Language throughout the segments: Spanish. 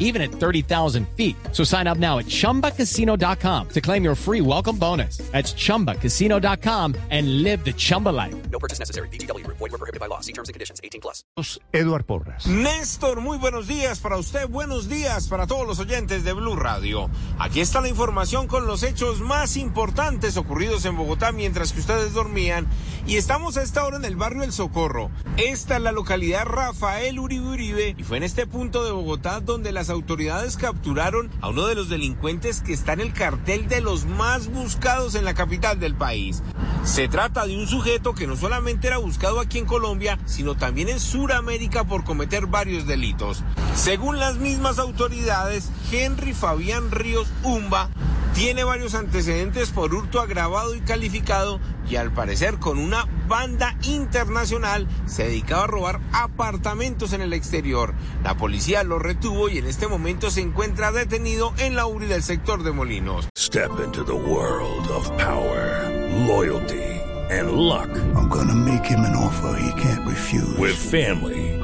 even at 30,000 feet. So sign up now at chumbacasino.com to claim your free welcome bonus. That's chumbacasino.com and live the Chumba life. No purchase necessary. BGW. Void were prohibited by law. See terms and conditions. 18 plus. Eduard Porras. Néstor, muy buenos días para usted, buenos días para todos los oyentes de Blue Radio. Aquí está la información con los hechos más importantes ocurridos en Bogotá mientras que ustedes dormían y estamos a esta hora en el barrio El Socorro. Esta es la localidad Rafael Uribe Uribe y fue en este punto de Bogotá donde las autoridades capturaron a uno de los delincuentes que está en el cartel de los más buscados en la capital del país. Se trata de un sujeto que no solamente era buscado aquí en Colombia, sino también en Sudamérica por cometer varios delitos. Según las mismas autoridades, Henry Fabián Ríos Umba tiene varios antecedentes por hurto agravado y calificado y al parecer con una banda internacional se dedicaba a robar apartamentos en el exterior. La policía lo retuvo y en este momento se encuentra detenido en la URI del sector de Molinos. Step into the world of power, loyalty, and luck. I'm gonna make him an offer he can't refuse. With family,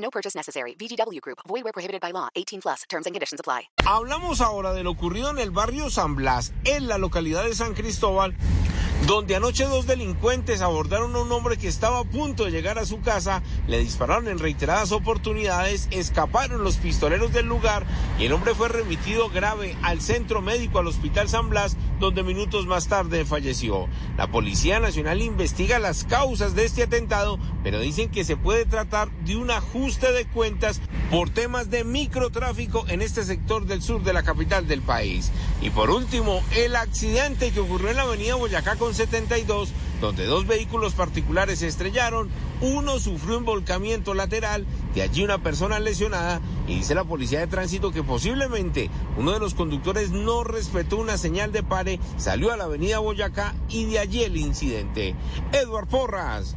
No purchase necessary. VGW Group. Void where prohibited by law. 18 plus. Terms and conditions apply. Hablamos ahora de lo ocurrido en el barrio San Blas, en la localidad de San Cristóbal, donde anoche dos delincuentes abordaron a un hombre que estaba a punto de llegar a su casa, le dispararon en reiteradas oportunidades, escaparon los pistoleros del lugar y el hombre fue remitido grave al centro médico al Hospital San Blas, donde minutos más tarde falleció. La Policía Nacional investiga las causas de este atentado, pero dicen que se puede tratar de un ajuste de cuentas por temas de microtráfico en este sector del sur de la capital del país. Y por último, el accidente que ocurrió en la avenida Boyacá con 72, donde dos vehículos particulares se estrellaron, uno sufrió un volcamiento lateral, de allí una persona lesionada, y dice la policía de tránsito que posiblemente uno de los conductores no respetó una señal de pare, salió a la avenida Boyacá y de allí el incidente. Edward Porras,